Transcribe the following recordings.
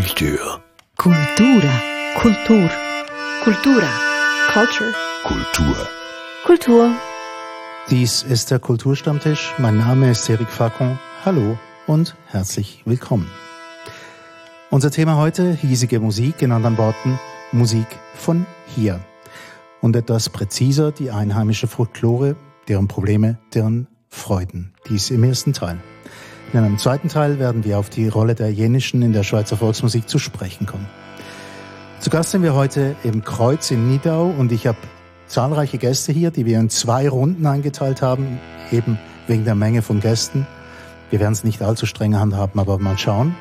Kultur. Kultura. Kultur. Kultura. Culture. Kultur. Kultur. Dies ist der Kulturstammtisch. Mein Name ist Eric Facon. Hallo und herzlich willkommen. Unser Thema heute, hiesige Musik, in anderen Worten, Musik von hier. Und etwas präziser die einheimische Folklore, deren Probleme, deren Freuden. Dies im ersten Teil. In einem zweiten Teil werden wir auf die Rolle der Jenischen in der Schweizer Volksmusik zu sprechen kommen. Zu Gast sind wir heute im Kreuz in Nidau und ich habe zahlreiche Gäste hier, die wir in zwei Runden eingeteilt haben, eben wegen der Menge von Gästen. Wir werden es nicht allzu streng handhaben, aber mal schauen.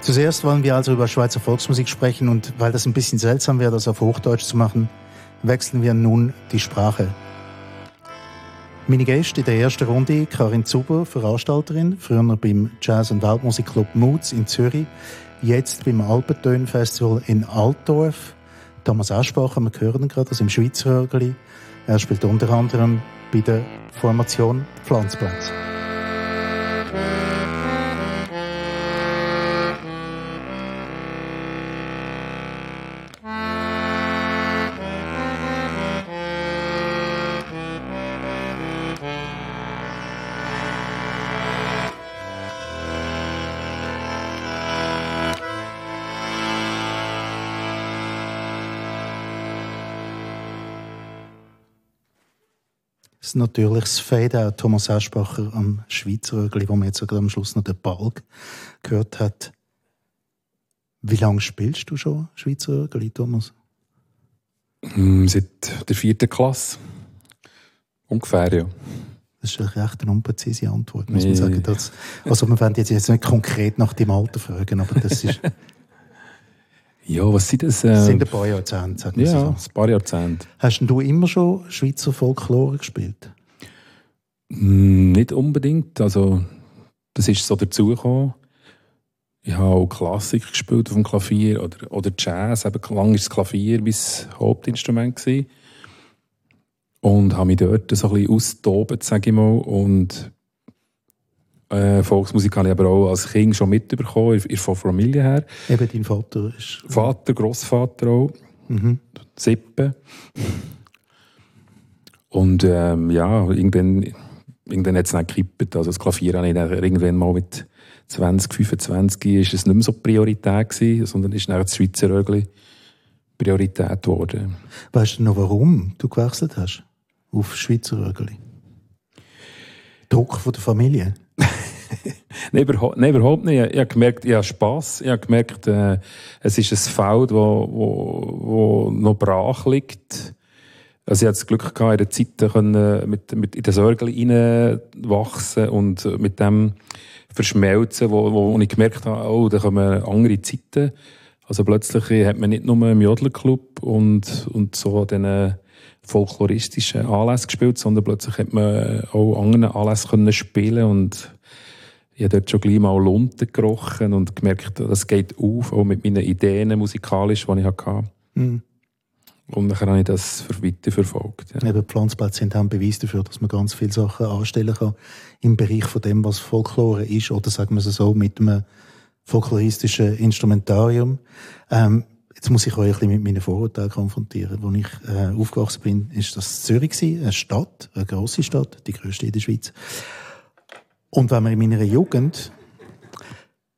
Zuerst wollen wir also über Schweizer Volksmusik sprechen und weil das ein bisschen seltsam wäre, das auf Hochdeutsch zu machen, wechseln wir nun die Sprache. Meine Gäste in der ersten Runde, Karin Zuber, Veranstalterin, früher beim Jazz- und Weltmusikclub Moods in Zürich, jetzt beim Alpentön Festival in Altdorf. Thomas Aschbacher, wir hören ihn gerade aus im Schweizer Hörgeli. Er spielt unter anderem bei der Formation Pflanzplatz. Das natürlich das Fade-Out Thomas Aschbacher am Schweizer Rögli, wo man jetzt sogar am Schluss noch den Balg gehört hat. Wie lange spielst du schon Schweizer Rögli, Thomas? Mm, Seit der vierten Klasse. Ungefähr, ja. Das ist eine recht eine unpräzise Antwort, muss man Nee. sagen. Das, also wir werden jetzt, jetzt nicht konkret nach dem Alter fragen, aber das ist, Ja, was sind das? das Äh, sind ein paar Jahrzehnte, sagen ja, so. ein paar Jahrzehnte. Hast denn du immer schon Schweizer Folklore gespielt? Mm, Nicht unbedingt. Also, das ist so dazugekommen. Ich habe auch Klassik gespielt auf dem Klavier oder, oder Jazz. Eben, lange war das Klavier mein Hauptinstrument. Gewesen. Und habe mich dort so ein bisschen austobt, sage ich mal. Und äh, Volksmusik habe ich aber auch als Kind schon mitbekommen, in- in- von Familie her. Eben, dein Vater ist... Vater, Großvater auch. Mhm. Sippe. Und ähm, ja, irgendwann, irgendwann hat es dann gekippt. Also das Klavier habe ich dann irgendwann mal mit 20, 25 ist es nicht mehr so Priorität gewesen, sondern ist dann das Schweizer Rögli Priorität geworden. Weißt du noch, warum du gewechselt hast auf Schweizer Rögeli? Druck von der Familie? Nein, überhaupt, nein, überhaupt nicht. Ich, ich habe gemerkt, ich habe Spass. Ich habe gemerkt, äh, es ist ein Feld, wo, wo, wo noch brach liegt. Also ich hatte das Glück gehabt, in der Zeit können mit, mit in den Sörgel reinwachsen und mit dem verschmelzen, wo, wo ich gemerkt habe, oh, da kommen andere Zeiten. Also plötzlich hat man nicht nur im Jodlerclub und, und so diesen folkloristischen Anlässen gespielt, sondern plötzlich hat man auch anderen Anlässen können spielen und ich habe dort schon gleich mal Lunten gerochen und gemerkt, das geht auf, auch mit meinen Ideen musikalisch, die ich hatte. Mhm. Und dann habe ich das für weiter verfolgt. Ja. Eben Pflanzplätze sind auch ein Beweis dafür, dass man ganz viele Sachen anstellen kann im Bereich von dem, was Folklore ist, oder sagen wir es so, mit einem folkloristischen Instrumentarium. Ähm, jetzt muss ich euch ein bisschen mit meinen Vorurteilen konfrontieren. Als ich äh, aufgewachsen bin, ist das Zürich eine Stadt, eine grosse Stadt, die grösste in der Schweiz. Und wenn man in meiner Jugend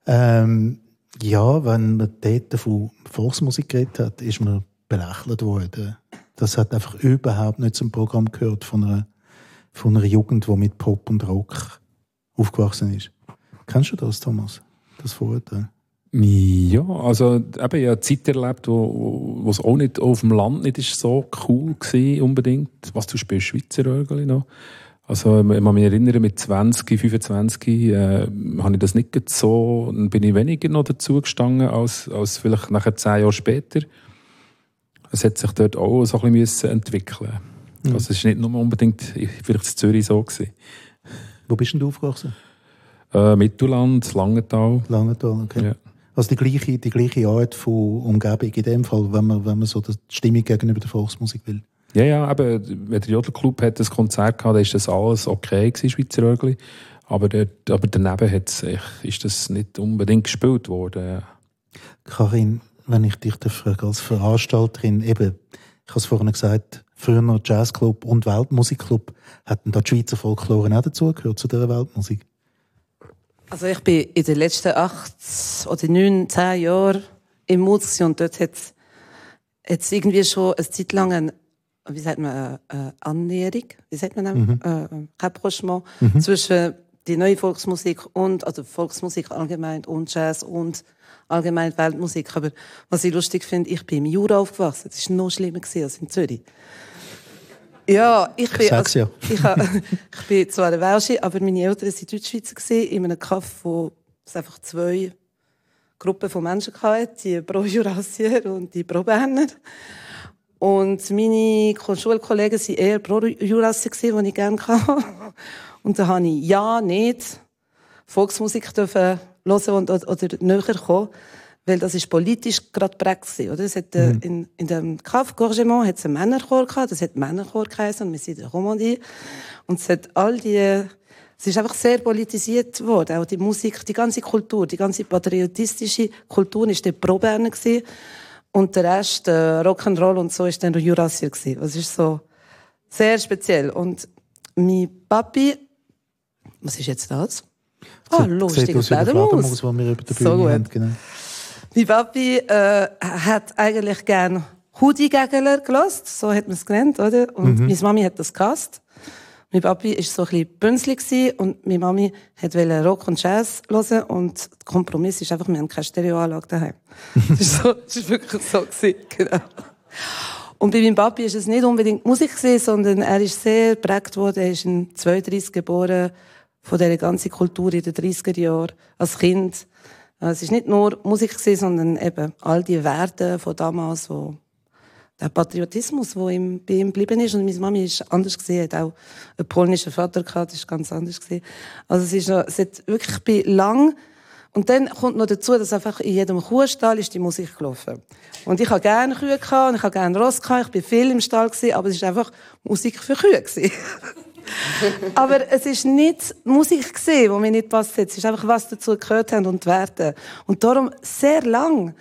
ähm, ja, wenn man dort von Volksmusik geredet hat, ist man belächelt worden. Das hat einfach überhaupt nicht zum Programm gehört von einer, von einer Jugend, die mit Pop und Rock aufgewachsen ist. Kennst du das, Thomas? Das Vorurteil? Ja, also eben, ich habe eine Zeit erlebt, wo, wo es auch nicht auf dem Land nicht ist so cool war unbedingt. Was, du spielst Schweizer Rögeli noch? Also ich kann mich erinnern, mit 20, 25 äh, habe ich das nicht so, dann bin ich weniger noch dazu gestanden, als, als vielleicht nachher zehn Jahre später. Es hat sich dort auch so ein bisschen entwickeln Mhm. Also es war nicht nur unbedingt vielleicht in Zürich so. Gewesen. Wo bist denn du aufgewachsen? Äh, Mittelland, Langenthal. Langenthal, okay. Ja. Also die gleiche, die gleiche Art von Umgebung in dem Fall, wenn man, wenn man so die Stimmung gegenüber der Volksmusik will. Ja, ja, eben, wenn der Jodelclub hat ein Konzert gehabt, dann ist das alles okay gewesen, Schweizer Rögli. Aber, dort, aber daneben hat's, echt- ist das nicht unbedingt gespielt worden. ja. Karin, wenn ich dich frage, als Veranstalterin, eben, ich habe es vorhin gesagt, früher noch Jazzclub und Weltmusikclub, hätten da die Schweizer Folklore auch dazugehört, zu dieser Weltmusik? Also ich bin in den letzten acht oder neun, zehn Jahren im Mut und dort hat es irgendwie schon eine Zeit lang ein, wie sagt man, eine Annäherung, wie sagt man mhm. äh, Rapprochement mhm. zwischen die neue Volksmusik und, also Volksmusik allgemein und Jazz und allgemein Weltmusik. Aber was ich lustig finde, ich bin im Jura aufgewachsen. Das war noch schlimmer als in Zürich. Ja, ich bin, also, ja. ich, ich bin zwar eine Welsche, aber meine Eltern waren Deutschschweizer in einem Kaff, wo es einfach zwei Gruppen von Menschen hatte, die Pro-Jurassier und die Pro-Berner. Und meine Schulkollegen waren eher Pro-Jurassier, die ich gerne hatte. Und da habe ich ja nicht Volksmusik dürfen hören und, oder, näher kommen, weil das ist politisch gerade prägt oder? Es hat, äh, mhm. in, in dem Kaff Gorgement hat es einen Männerchor gehabt, das hat Männerchor geheißen, und wir sind in der Romandie. Und es hat all die, es ist einfach sehr politisiert worden, auch die Musik, die ganze Kultur, die ganze patriotistische Kultur ist der pro Berner gewesen. Und der Rest, äh, Rock'n'Roll und so, ist dann der Jurassier gewesen. Das ist so sehr speziell. Und mein Papi was ist jetzt das? Ah, oh, lustiger Fledermaus. so haben, genau. Mein Papi äh, hat eigentlich gern Hoodie-Gegler gelost, so hat man es genannt, oder? Und mhm. meine Mami hat das gehasst. Mein Papi war so ein bisschen bünzlig und meine Mami wollte Rock und Jazz hören und der Kompromiss ist einfach, wir haben keine Stereoanlage daheim. das ist so, das ist wirklich so gewesen, genau. Und bei meinem Papi ist es nicht unbedingt Musik gewesen, sondern er ist sehr prägt worden. Er ist in 32 geboren, von dieser ganzen Kultur in den 30er Jahren als Kind. Es ist nicht nur Musik sondern eben all die Werte von damals, wo der Patriotismus, der ihm, bei ihm geblieben ist. Und meine Mami ist anders gesehen, hat auch einen polnischen Vater gehabt, ist ganz anders gesehen. Also es ist noch, es hat wirklich bei lang, und dann kommt noch dazu, dass einfach in jedem Kuhstall ist die Musik gelaufen. Und ich habe gerne Kühe gehabt, und ich habe gerne Ross gehabt, ich bin viel im Stall gewesen, aber es ist einfach Musik für Kühe gewesen. Aber es ist nicht Musik gesehen, die mir nicht passt. Es ist einfach, was dazu gehört haben und Werte. Und darum, sehr lang,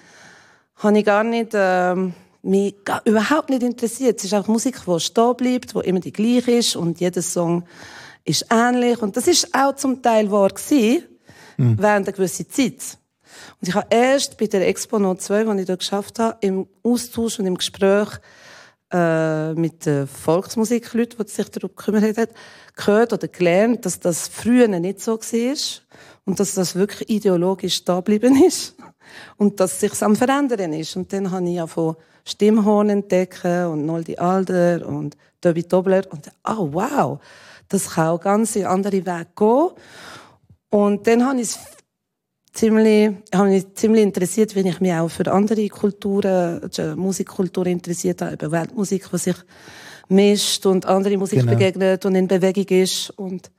habe ich gar nicht, ähm, mich überhaupt nicht interessiert. Es ist auch Musik, die stehen bleibt, die immer die gleiche ist und jeder Song ist ähnlich. Und das ist auch zum Teil wahr gewesen, mhm. während einer gewissen Zeit. Und ich habe erst bei der Expo No 2, die ich da geschafft habe, im Austausch und im Gespräch äh, mit den Volksmusikleuten, die sich darum gekümmert haben, gehört oder gelernt, dass das früher nicht so war und dass das wirklich ideologisch da geblieben ist und dass sich am verändern ist. Und dann habe ich ja von Stimmhorn entdecken und Noldi Alder und Tobi Dobler und oh wow, das kann auch ganz in andere Wege gehen. Und dann habe ich es ziemlich, habe mich ziemlich interessiert, wenn ich mich auch für andere Kulturen, also Musikkultur interessiert habe, über Weltmusik, was sich mischt und andere Musik genau. begegnet und in Bewegung ist und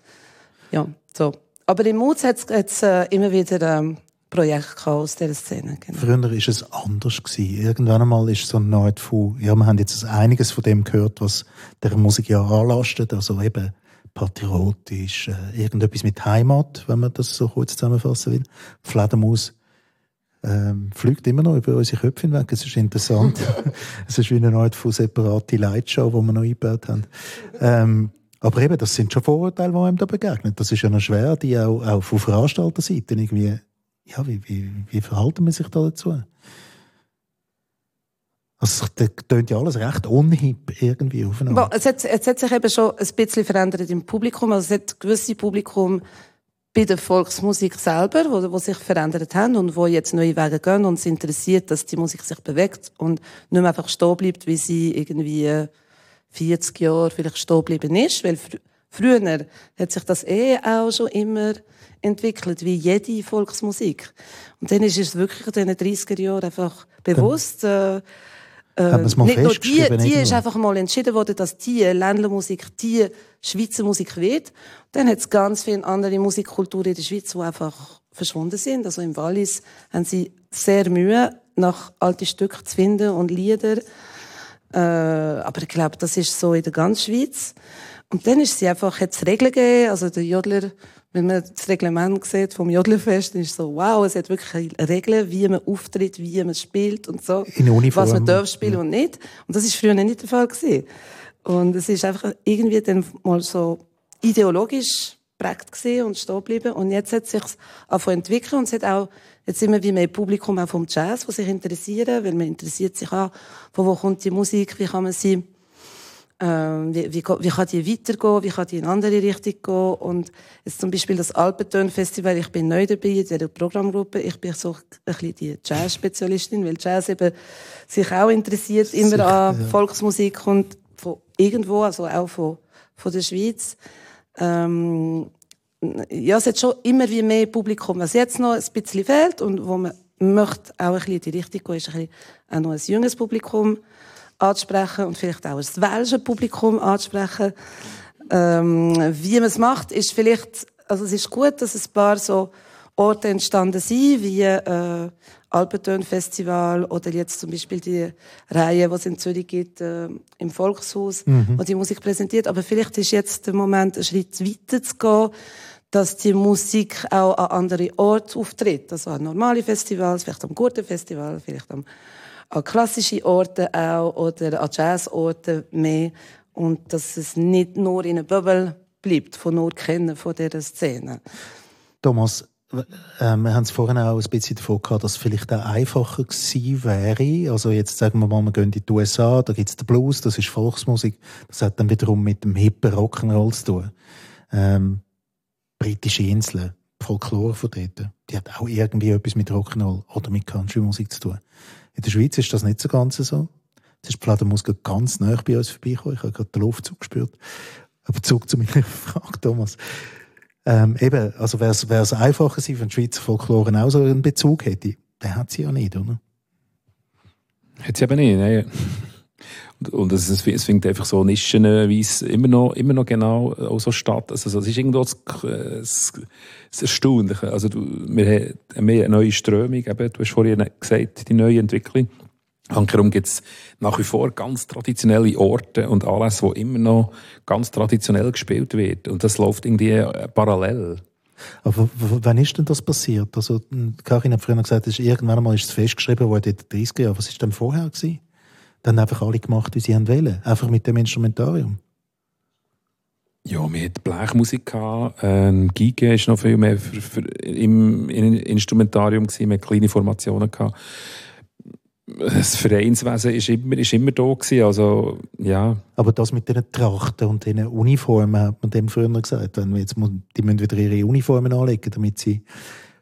ja, so. Aber im Mut hat es äh, immer wieder ähm, Projekte aus dieser Szene. Genau. Früher war es anders. Gewesen. Irgendwann einmal ist so eine Art von, ja, wir haben jetzt einiges von dem gehört, was der Musik ja anlastet, also eben patriotisch, äh, irgendetwas mit Heimat, wenn man das so kurz zusammenfassen will. Fledermaus ähm, fliegt immer noch über unsere Köpfe hinweg. Es ist interessant. es ist wie eine Art von separate Lightshow, die wir noch eingebaut haben. Ähm, aber eben, das sind schon Vorurteile, die einem da begegnen. Das ist ja noch schwer, die auch, auch von Veranstalterseite irgendwie, ja, wie, wie, wie verhalten man sich da dazu? Also, das tönt ja alles recht unhip irgendwie aufeinander. Es hat, es hat sich eben schon ein bisschen verändert im Publikum. Also, es hat gewisse Publikum bei der Volksmusik selber, wo, wo sich verändert haben und wo jetzt neue Wege gehen und es interessiert, dass die Musik sich bewegt und nicht mehr einfach stehen bleibt, wie sie irgendwie 40 Jahre vielleicht stehen geblieben ist. Weil fr früher hat sich das eh auch schon immer entwickelt, wie jede Volksmusik. Und dann ist es wirklich in den 30er Jahren einfach bewusst, äh, äh, nicht nur die, die ist einfach mal entschieden worden, dass die Ländlermusik, die Schweizer Musik wird. Dann hat es ganz viele andere Musikkulturen in der Schweiz, die einfach verschwunden sind. Also im Wallis haben sie sehr Mühe, nach alten Stücken zu finden und Lieder. Äh, aber ich glaube, das ist so in der ganzen Schweiz. und dann ist sie einfach, hat es Regeln gegeben, also der Jodler, wenn man das Reglement sieht vom Jodlerfest, dann ist so, wow, es hat wirklich Regeln, wie man auftritt, wie man spielt und so. In Uniform. Was man darf spielen ja. und nicht. Und das ist früher nicht der Fall gewesen. Und es ist einfach irgendwie dann mal so ideologisch prägt gesehen und stehen geblieben. Und jetzt hat es sich angefangen entwickeln und es hat auch, jetzt sind wir wie mehr Publikum auch vom Jazz, was sich interessieren, weil man interessiert sich auch, von wo kommt die Musik, wie kann man sie ähm, wie, wie, wie kann die weitergehen, wie kann die in eine andere Richtung gehen. Und jetzt zum Beispiel das Alpenton-Festival, ich bin neu dabei in dieser Programmgruppe, ich bin so ein bisschen die Jazz-Spezialistin, weil Jazz eben sich auch interessiert immer Sicher, an ja. Volksmusik und von irgendwo, also auch von, von der Schweiz. Ähm, ja, es hat schon immer wie mehr Publikum, was jetzt noch ein bisschen fehlt und wo man möchte auch ein bisschen in die Richtung gehen, ist ein bisschen auch noch ein junges Publikum anzusprechen und vielleicht auch das welsche Publikum anzusprechen. Ähm, wie man es macht, ist vielleicht, also es ist gut, dass ein paar so Orte entstanden sind, wie äh, Alpentön-Festival oder jetzt zum Beispiel die Reihe, die es in Zürich gibt, äh, im Volkshaus, mhm. wo die Musik präsentiert. Aber vielleicht ist jetzt der Moment, einen Schritt weiter zu gehen, dass die Musik auch an andere Orte auftritt. Also an normale Festivals, vielleicht am Gurtenfestival, vielleicht am an klassische Orte auch oder an Jazzorte mehr und dass es nicht nur in einer Bubble bleibt, von nur kennen von dieser Szene. Thomas, äh, wir haben es vorhin auch ein bisschen davon gehabt, dass es vielleicht auch einfacher gewesen wäre. Also jetzt sagen wir mal, wir gehen in die USA, da gibt es den Blues, das ist Volksmusik. Das hat dann wiederum mit dem hippen Rock'n'Roll zu tun. Ähm, britische Inseln, Folklore von dort, die hat auch irgendwie etwas mit Rock'n'Roll oder mit Country-Musik zu tun. In der Schweiz ist das nicht so ganz so. Jetzt ist die Fledermaus ganz nah bei uns vorbeigekommen. Ich habe gerade den Luftzug gespürt. Aber zurück zu meiner Frage, Thomas. Ähm, eben, also wäre es einfacher gewesen, wenn die Schweizer Folklore auch so einen Bezug hätte. Den hat sie ja nicht, oder? Hat sie eben nicht, nein. Und es, es findet einfach so nischenweise immer noch, immer noch genau auch so statt. Also, es ist irgendwo das, das, das Erstaunliche. Also, du, wir haben eine neue Strömung, eben, du hast vorhin gesagt, die neue Entwicklung. Hankerum gibt es nach wie vor ganz traditionelle Orte und alles, wo immer noch ganz traditionell gespielt wird. Und das läuft irgendwie äh, parallel. Aber wann ist denn das passiert? Also, Karin hat früher gesagt, irgendwann einmal ist es festgeschrieben worden in den 30er Jahren. Was war denn vorher? Gewesen? Dann einfach alle gemacht, wie sie wollen. Einfach mit dem Instrumentarium. Ja, wir hatten Blechmusik, gehabt. ähm, Gige war noch viel mehr für, für im, im Instrumentarium, gewesen. wir hatten kleine Formationen. Gehabt. Das Vereinswesen ist immer, ist immer da gewesen, also, ja. Aber das mit den Trachten und den Uniformen, hat man dem früher gesagt, wenn jetzt, die müssen wieder ihre Uniformen anlegen, damit sie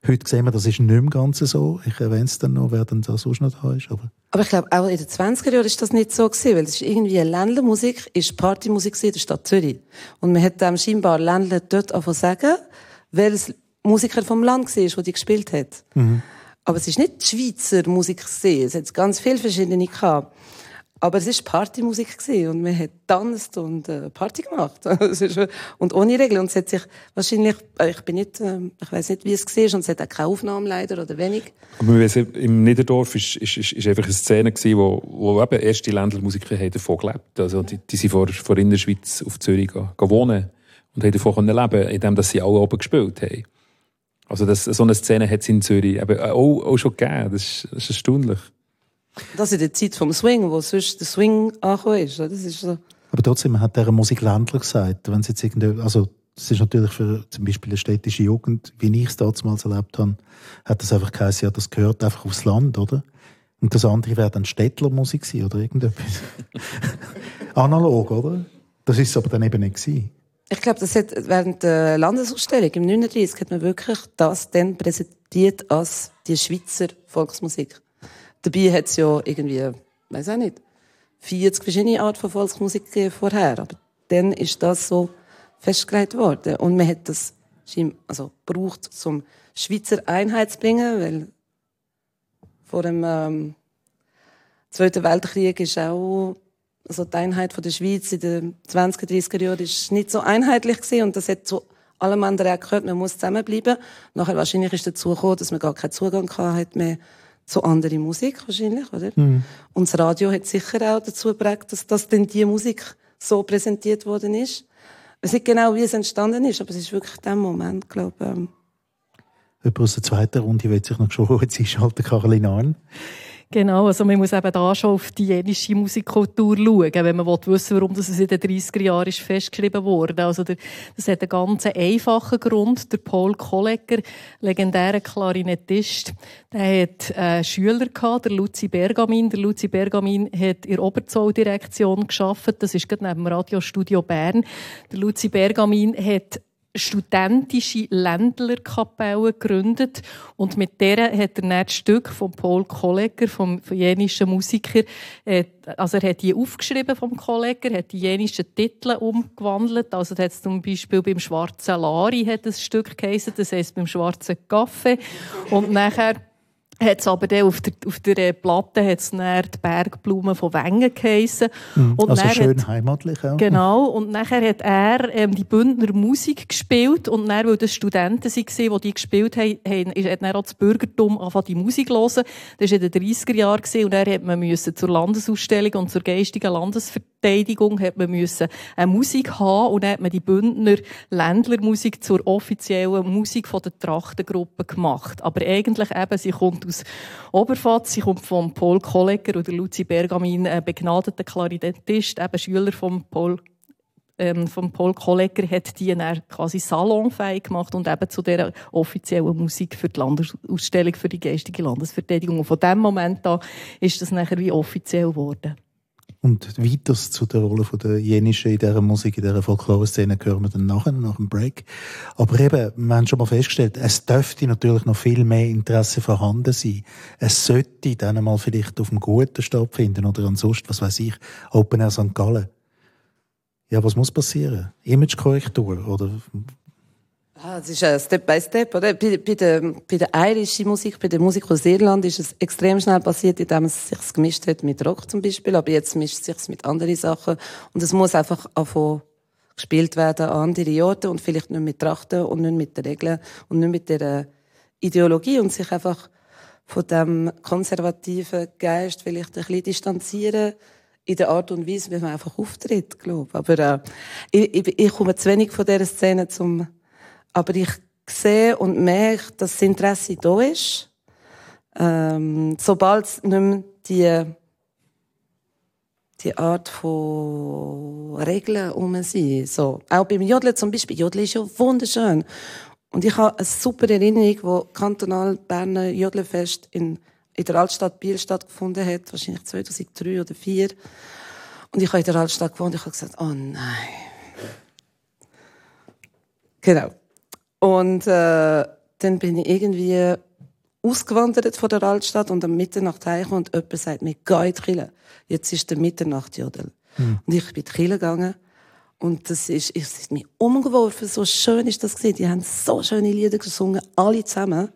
Heute sehen wir, das ist nicht mehr ganz so. Ich erwähne es dann noch, wer dann da sonst noch da ist. Aber, aber ich glaube, auch in den 20er Jahren ist das nicht so gewesen, weil es ist irgendwie eine Ländlermusik, ist Partymusik in der Stadt Zürich. Und man hat dem scheinbar Ländler dort einfach sagen, weil es Musiker vom Land war, der die gespielt hat. Mhm. Aber es ist nicht die Schweizer Musik gesehen. Es hat ganz viele verschiedene gehabt. Aber es war Partymusik und man hat tanzt und äh, Party gemacht. und ohne Regeln. Und es hat sich wahrscheinlich, äh, ich bin nicht, äh, ich weiß nicht, wie es war, und es hat auch keine Aufnahmen leider oder wenig. Aber wir wissen, im Niederdorf ist, ist, einfach eine Szene gewesen, wo, wo eben erste Ländlermusiker haben davon gelebt. Also die, die sind vor, vor in der Schweiz auf Zürich wohnen und haben davon können leben, indem sie alle oben gespielt haben. Also das, so eine Szene hat es in Zürich eben auch, auch schon gegeben. Das ist, das ist erstaunlich. Das in der Zeit vom Swing, wo sonst der Swing angekommen ist. Das ist so. Aber trotzdem, man hat dieser Musik Ländler gesagt, wenn sie jetzt irgendwie, also, es ist natürlich für zum Beispiel eine städtische Jugend, wie ich es damals erlebt habe, hat das einfach geheißen, ja, das gehört einfach aufs Land, oder? Und das andere wäre dann Städtlermusik gewesen, oder irgendetwas. Analog, oder? Das ist es aber dann eben nicht gewesen. Ich glaube, das hat während der Landesausstellung im 39 hat man wirklich das dann präsentiert als die Schweizer Volksmusik. Dabei hat es ja irgendwie, weiß auch nicht, 40 verschiedene Arten von Volksmusik vorher. Aber dann ist das so festgelegt worden. Und man hat das also braucht zum Schweizer Einheit zu bringen, weil vor dem ähm, Zweiten Weltkrieg ist auch also die Einheit von der Schweiz in den 20er, 30er Jahren ist nicht so einheitlich gewesen und das hat zu allem anderen auch gehört, man muss zusammenbleiben. Nachher wahrscheinlich ist dazu gekommen, dass man gar keinen Zugang hatte mehr zu anderer Musik wahrscheinlich, oder? Mhm. Und das Radio hat sicher auch dazu geprägt, dass das denn die Musik so präsentiert worden ist. Ich weiß nicht genau, wie es entstanden ist, aber es ist wirklich der Moment, glaube ich. Ähm. Jemand aus der zweiten Runde will sich noch schon kurz einschalten, Caroline Arn. Genau, also man muss eben da schon auf die jenische Musikkultur schauen, wenn man wissen will, warum das in den 30er Jahren festgeschrieben wurde. Also der, das hat einen ganz einfachen Grund. Der Paul Kollegger, legendärer Klarinettist, der hat äh, Schüler gehabt, der Luzi Bergamin. Der Luzi Bergamin hat in der Oberzolldirektion geschafft. Das ist gerade neben dem Radiostudio Bern. Der Luzi Bergamin hat studentische Ländlerkapelle gegründet. Und mit der hat er dann das Stück von Paul Kollegger, vom jenischen Musiker, äh, also er hat die aufgeschrieben vom Kollegger, hat die jenischen Titel umgewandelt, also hat zum Beispiel beim Schwarzen Lari hat das Stück geheißen, das heisst beim Schwarzen Kaffee. Und nachher hat aber dann auf der, auf der Platte hat's dann die Bergblumen von Wengen geheissen. Mhm, und also schön hat, heimatlich. Ja. Genau. Und nachher hat er ähm, die Bündner Musik gespielt und dann, weil das Studenten waren, die die gespielt haben, haben hat dann auch das Bürgertum angefangen, die Musik zu hören. Das war in den 30er Jahren und er hat man müssen zur Landesausstellung und zur geistigen Landesverteidigung hat man müssen eine Musik haben und dann hat man die Bündner Ländlermusik zur offiziellen Musik der Trachtengruppe gemacht. Aber eigentlich eben, sie kommt aus Oberfatz. Sie kommt von Paul Kollegger oder Luzi Bergamin, ein begnadeter Klarinettist, eben Schüler von Paul ähm, von Paul Kollegger hat die dann quasi salonfähig gemacht und eben zu der offiziellen Musik für die Landesausstellung für die geistige Landesverteidigung. Und von dem Moment an ist das nachher wie offiziell geworden. Und weiter zu der Rolle von der Jenischen in dieser Musik, in dieser Folklore-Szene hören wir dann nachher, nach dem Break. Aber eben, wir haben schon mal festgestellt, es dürfte natürlich noch viel mehr Interesse vorhanden sein. Es sollte dann mal vielleicht auf dem Guten stattfinden oder ansonsten, was weiß ich, Open Air St. Gallen. Ja, was muss passieren? Imagekorrektur oder Ah, es ist ein Step by Step, oder? Bei, bei, der, bei der irischen Musik, bei der Musik aus Irland ist es extrem schnell passiert, indem es sich gemischt hat mit Rock zum Beispiel, aber jetzt mischt es sich mit anderen Sachen und es muss einfach anfangen gespielt werden an andere Orte und vielleicht nicht mit Trachten und nicht mit den Regeln und nicht mit der Ideologie und sich einfach von dem konservativen Geist vielleicht ein bisschen distanzieren in der Art und Weise, wie man einfach auftritt, glaube ich. Aber äh, ich, ich, ich komme zu wenig von dieser Szene zum aber ich sehe und merke, dass das Interesse da ist. Ähm, sobald es nicht mehr die, die Art von Regeln um sind. So. Auch beim Jodeln zum Beispiel. Jodeln ist ja wunderschön. Und ich habe eine super Erinnerung, wo kantonal Berner Jodelfest in, in der Altstadt Biel stattgefunden hat, wahrscheinlich 2003 oder 2004. Und ich habe in der Altstadt gewohnt und ich habe gesagt, oh nein. Genau. Und äh, dann bin ich irgendwie ausgewandert von der Altstadt und am Mitternacht heim und jemand sagt mir, geh in die Kirche. Jetzt ist der Mitternachtjodel. Mhm. Und ich bin in die Kirche gegangen und das ist, ich ist mich umgeworfen, so schön ist das gewesen. Die haben so schöne Lieder gesungen, alle zusammen.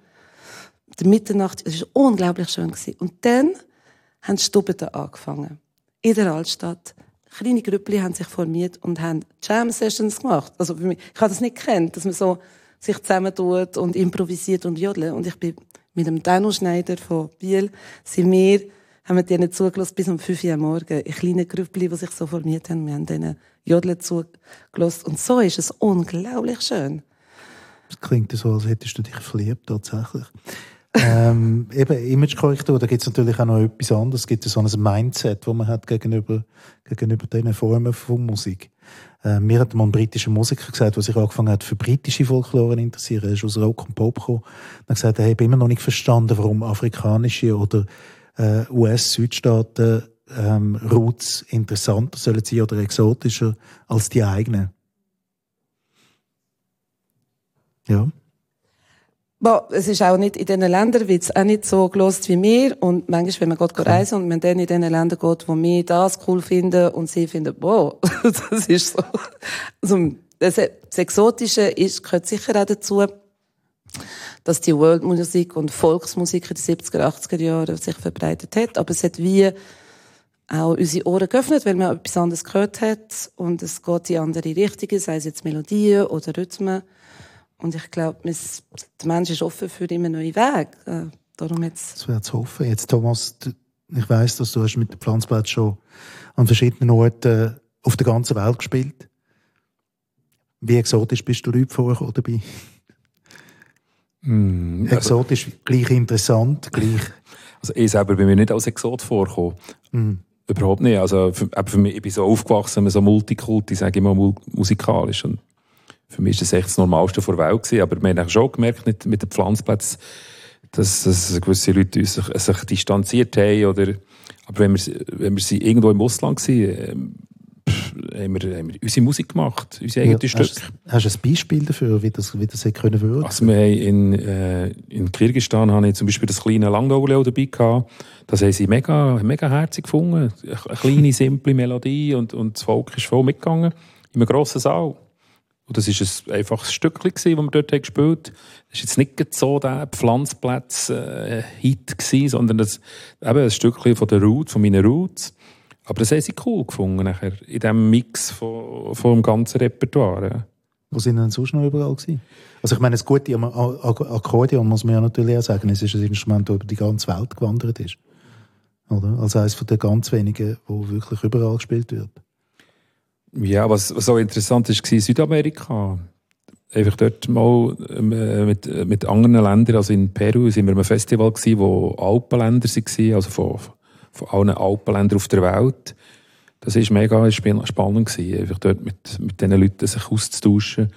Der Mitternacht, es war unglaublich schön gewesen. Und dann haben die Stuben angefangen. In der Altstadt. Kleine Grüppli haben sich formiert und haben Jam Sessions gemacht. Also für mich, ich habe das nicht gekannt, dass man so sich zusammentut und improvisiert und jodelt. Und ich bin mit dem Dano Schneider von Biel, sind wir, haben wir denen zugelassen bis um 5 Uhr am Morgen. In kleinen Grüppli, die sich so formiert haben. Wir haben denen jodeln zugelassen. Und so ist es unglaublich schön. Das klingt so, als hättest du dich verliebt, tatsächlich. ähm, eben Imagekorrektur, da gibt es natürlich auch noch etwas anderes. Es gibt so ein Mindset, das man hat gegenüber, gegenüber diesen Formen von Musik. Äh, mir hat mal ein britischer Musiker gesagt, der sich angefangen hat, für britische Folklore interessieren. Er ist aus Rock und Pop gekommen. Er hat gesagt, er habe immer noch nicht verstanden, warum afrikanische oder äh, US-Südstaaten ähm, Roots interessanter sollen sein oder exotischer als die eigenen. Ja. Bo, es ist auch nicht in diesen Ländern, wird es auch nicht so gelost wie wir. Und manchmal, wenn man geht reisen und man dann in den Ländern geht, wo wir das cool finden und sie finden, boah, das ist so. Also, das, das Exotische ist, gehört sicher auch dazu, dass die Worldmusik und Volksmusik in den 70er, 80er Jahren sich verbreitet hat. Aber es hat wie auch unsere Ohren geöffnet, weil man etwas anderes gehört hat und es geht in andere Richtungen, sei es jetzt Melodien oder Rhythmen. Und ich glaube, der Mensch ist offen für immer neue Wege. Äh, darum jetzt. Das wäre zu hoffen. Jetzt, Thomas, ich weiss, dass du hast mit dem Pflanzblatt schon an verschiedenen Orten auf der ganzen Welt gespielt. Wie exotisch bist du Leute vorgekommen dabei? Mm, Exotisch, gleich interessant, gleich. Also ich selber bin mir nicht als Exot vorgekommen. Mhm. Überhaupt nicht. Also für, für mich, ich bin so aufgewachsen, so Multikulti, sage ich mal, mu- musikalisch. Und für mich war das echt das Normalste der Welt. Gewesen. Aber wir haben schon gemerkt mit, mit den Pflanzplätzen, dass, dass gewisse Leute sich, sich distanziert haben. Oder, aber wenn wir, sie- wenn wir sie irgendwo im Ausland waren, ähm, pff, haben, wir, haben wir unsere Musik gemacht, unsere eigenen Ja, Stücke. hast, hast du ein Beispiel dafür, wie das, wie das hätte können wirken? Also wir haben in, äh, in Kirgisistan habe ich zum Beispiel das kleine Langauleo dabei gehabt. Das haben sie mega, mega herzig gefunden. Eine kleine, simple Melodie und, und das Volk ist voll mitgegangen. In einem grossen Saal. Und das war ein einfaches Stückchen, das wir dort gespielt haben. Das war jetzt nicht so der Pflanzplatz-Hit, gewesen, sondern das, eben ein Stückchen von der Roots, von meinen Roots. Aber das haben sie cool gefunden, nachher, in diesem Mix von, von ganzen Repertoire. Wo sind denn sonst noch überall gewesen? Also ich meine, das Gute Akkordeon muss man ja natürlich auch sagen, es ist ein Instrument, das über die ganze Welt gewandert ist. Oder? Also eines von den ganz wenigen, wo wirklich überall gespielt wird. Ja, was, was auch interessant ist, war Südamerika. Einfach dort mal ähm, äh, mit, äh, mit anderen Ländern, also in Peru, sind wir an einem Festival gewesen, wo Alpenländer waren, also von, von allen Alpenländern auf der Welt. Das war mega sp- spannend, gewesen, einfach dort mit, mit diesen Leuten sich auszutauschen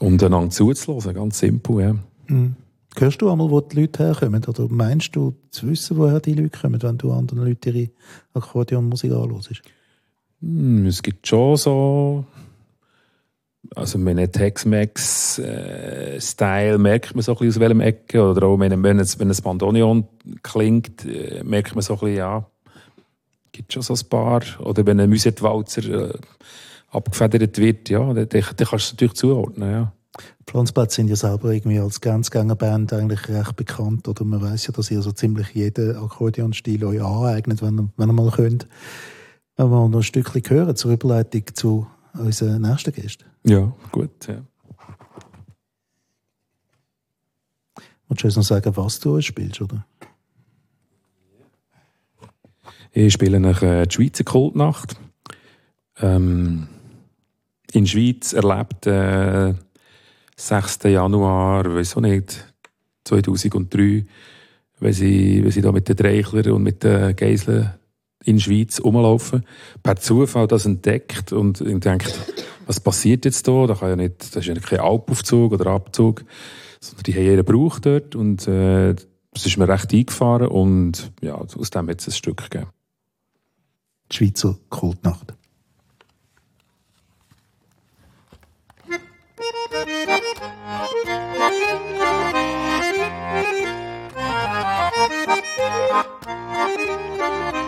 und einander zuzuhören, ganz simpel, ja. Mhm. Hörst du einmal, wo die Leute herkommen? Oder meinst du zu wissen, woher die Leute kommen, wenn du anderen Leuten ihre Akkordeonmusik anhörst? Hm, es gibt schon so. Also, wenn Tex-Mex-Style merkt man so ein bisschen aus welchem Ecke. Oder auch wenn, wenn, es, wenn ein Bandoneon klingt, äh, merkt man so ein bisschen, ja, gibt schon so ein paar. Oder wenn ein Musetwalzer äh, abgefedert wird, ja, dann, kannst du es natürlich zuordnen. Ja. Pflanzplätze sind ja selber irgendwie als Grenzgängerband eigentlich recht bekannt. Oder man weiß ja, dass ihr so ziemlich jeden Akkordeonstil euch aneignet, wenn, wenn ihr mal könnt. Wenn wir noch ein Stückchen hören zur Überleitung zu unseren nächsten Gästen. ja, gut. Ja. Willst du uns noch sagen, was du spielst, oder? Ich spiele nach äh, die Schweizer Kultnacht. Ähm, in der Schweiz erlebt äh, 6. Januar, weiß auch nicht, 2003, wenn sie, wenn sie da mit den Dreichler und mit den Geiseln in der Schweiz rumlaufen, per Zufall das entdeckt und denkt, was passiert jetzt da? Da kann ja nicht, das ist ja kein Alpaufzug oder Abzug, sondern die haben jeden Brauch dort und äh, das ist mir recht eingefahren und ja, aus dem hat es ein Stück gegeben. Die Schweizer Kultnacht. Musik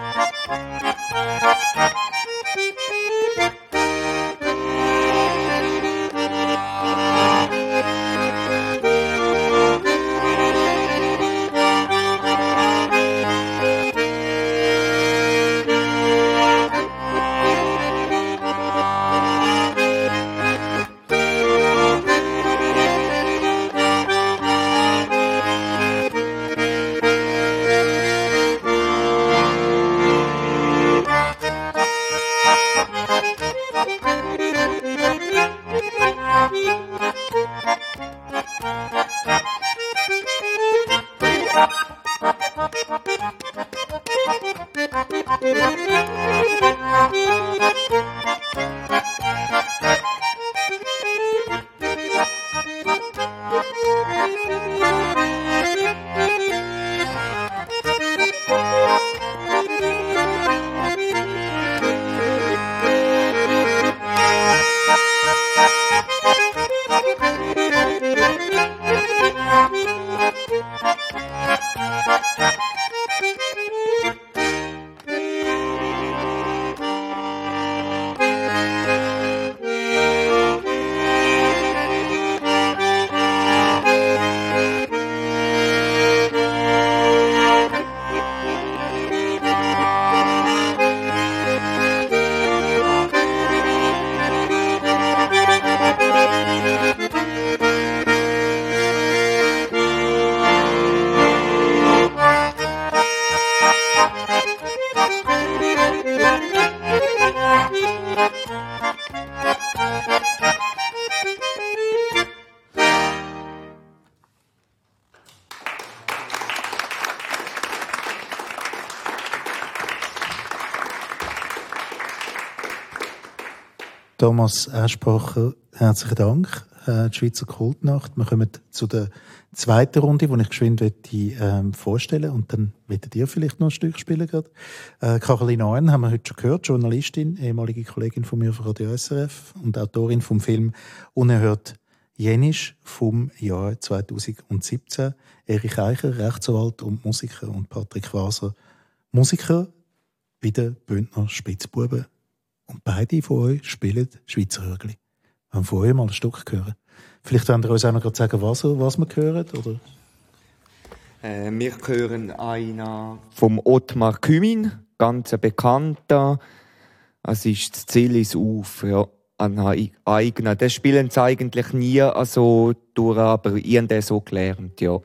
Thomas Eschbacher, herzlichen Dank. Äh, die Schweizer Kultnacht. Wir kommen zu der zweiten Runde, die ich geschwind die, ähm, vorstellen und dann werdet ihr vielleicht noch ein Stück spielen gerade. Äh, Caroline Owen haben wir heute schon gehört, Journalistin, ehemalige Kollegin von mir von Radio SRF und Autorin vom Film Unerhört Jenisch vom Jahr 2017. Erich Eicher, Rechtsanwalt und Musiker und Patrick Waser, Musiker bei den Bündner Spitzbuben. Und beide von euch spielen Schweizer Hörgli. Wir haben von euch mal ein Stück gehört. Vielleicht wollt ihr uns auch noch sagen, was, was wir hören, oder? Äh, wir hören einer vom Ottmar Kümin, ganz bekannter. Es ist das Ziel ist auf, ja an eigenen. Das spielen sie eigentlich nie so durch, aber ich habe das so gelernt, ja.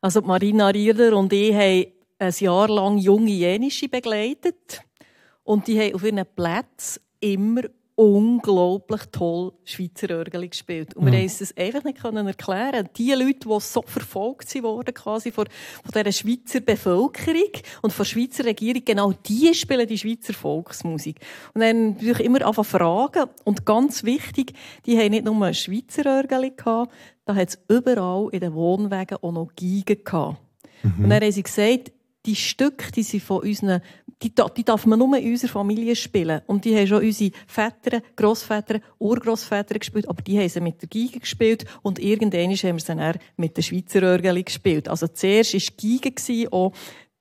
Also Marina Rierder und ich haben ein Jahr lang junge Jenische begleitet. Und die haben auf ihren Plätzen immer unglaublich toll Schweizer Örgeli gespielt. Und Mhm. wir konnten es einfach nicht erklären. Die Leute, die so verfolgt wurden, quasi von, von dieser Schweizer Bevölkerung und von der Schweizer Regierung, genau die spielen die Schweizer Volksmusik. Und dann natürlich immer anfangen fragen. Und ganz wichtig, die haben nicht nur Schweizer Örgeli gehabt, da hat es überall in den Wohnwagen auch noch Geigen gehabt. Und dann haben sie gesagt, die Stücke, die sind von unseren, die, die darf man nur in unserer Familie spielen. Und die haben schon unsere Väter, Grossväter, Urgroßväter gespielt, aber die haben sie mit der Geige gespielt und irgendwann haben wir sie dann mit der Schweizer Örgeli gespielt. Also zuerst war Geige, gewesen, auch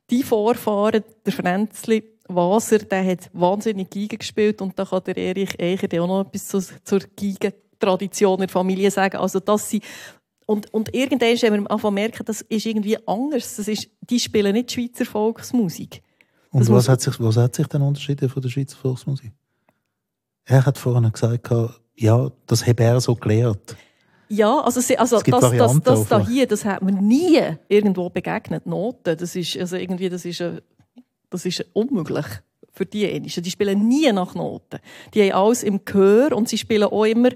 die Vorfahren, der Fränzli, Waser, der hat wahnsinnig Geige gespielt und da kann der Erich Eicher auch noch etwas zu, zur Geigentradition in der Familie sagen. Also das sind und, und irgendwann haben wir angefangen zu merken, das ist irgendwie anders. Das ist, die spielen nicht Schweizer Volksmusik. Und Das was hat, sich, was hat sich denn unterschieden von der Schweizer Volksmusik? Er hat vorhin gesagt, ja, das habe er so gelehrt. Ja, also, sie- also das, das, das da hier, das hat man nie irgendwo begegnet. Noten, das ist also irgendwie, das ist, äh, das ist unmöglich für diejenigen. Die spielen nie nach Noten. Die haben alles im Gehör und sie spielen auch immer,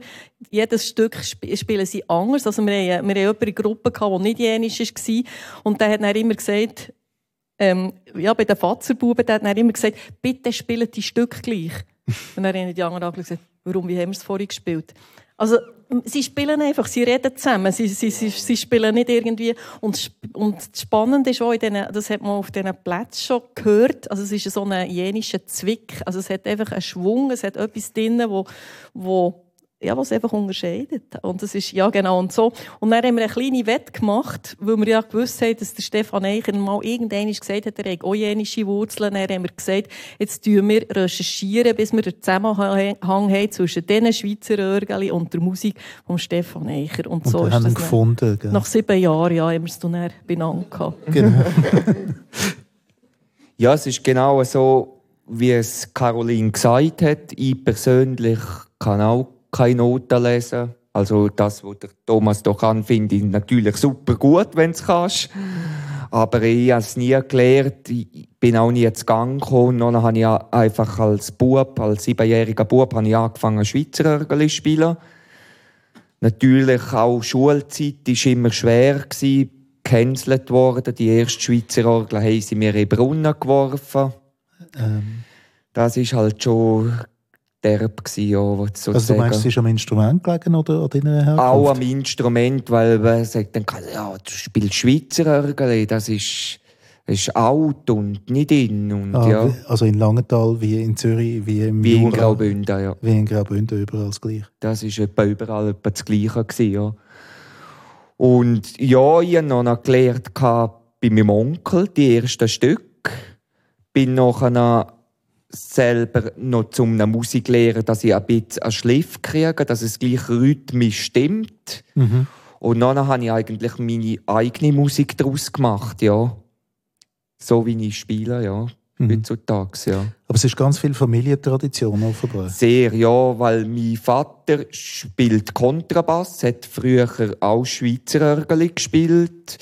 jedes Stück sp spielen sie anders. Also wir haben, wir haben jemanden in der Gruppe gehabt, die nicht jenisch war und der hat dann immer gesagt, ähm, ja, bei den Fatzerbuben, der hat dann immer gesagt, bitte spielt die Stücke gleich. Und dann haben die anderen angeschaut und gesagt, warum, wie haben wir es vorhin gespielt? Also, sie spielen einfach, sie reden zusammen, sie, sie, sie, sie spielen nicht irgendwie. Und, und das Spannende ist auch, in diesen, das hat man auf diesen Plätzen schon gehört, also es ist so ein jenischer Zwick, also es hat einfach einen Schwung, es hat etwas drin, wo, wo ja, was einfach unterscheidet. Und das ist, ja, genau, und so. Und dann haben wir eine kleine Wette gemacht, weil wir ja gewusst haben, dass der Stefan Eicher mal irgendwann gesagt hat, er hat auch jenische Wurzeln. Dann haben wir gesagt, jetzt tun wir recherchieren, bis wir den Zusammenhang haben zwischen diesen Schweizer Örgeli und der Musik von Stefan Eicher. Und, Und so wir ist haben das gefunden. Gell? Nach sieben Jahren, ja, haben wir es dann benannt gehabt. Genau. Ja, es ist genau so, wie es Caroline gesagt hat. Ich persönlich kann auch keine Noten lesen. Also das, was der Thomas doch kann, finde ich natürlich super gut, wenn es kannst. Aber ich habe es nie gelernt. Ich bin auch nie zu Gang gekommen. Und dann habe ich einfach als Bub, als siebenjähriger Bub, habe ich angefangen, Schweizer Örgeli zu spielen. Natürlich auch Schulzeit war immer schwer, gecancelt worden. Die erste Schweizer Orgel haben sie mir in den Brunnen geworfen. Ähm, Das war halt schon derb, gewesen, ja, sozusagen. also du meinst, es ist am Instrument gelegen oder an deiner Herkunft? auch am Instrument, weil man sagt dann, ja, du spielst Schweizer Örgeli, das ist, ist alt und nicht in. Und, Ah, ja, Also in Langenthal, wie in Zürich, wie im wie in Jura, Graubünden, ja. Wie in Graubünden, überall das Gleiche. Das war etwa überall etwa das Gleiche. Gewesen, ja. Und ja, ich habe noch gelernt bei meinem Onkel, die ersten Stück. Bin nachher selber noch zum Musiklehrer, dass ich ein bisschen einen Schliff kriege, dass es gleich rhythmisch stimmt. Mhm. Und dann habe ich eigentlich meine eigene Musik daraus gemacht, ja. So wie ich spiele, ja. Mhm. Heutzutage, ja. Aber es ist ganz viel Familientradition offenbar. Sehr, ja, weil mein Vater spielt Kontrabass, hat früher auch Schweizer Örgeli gespielt.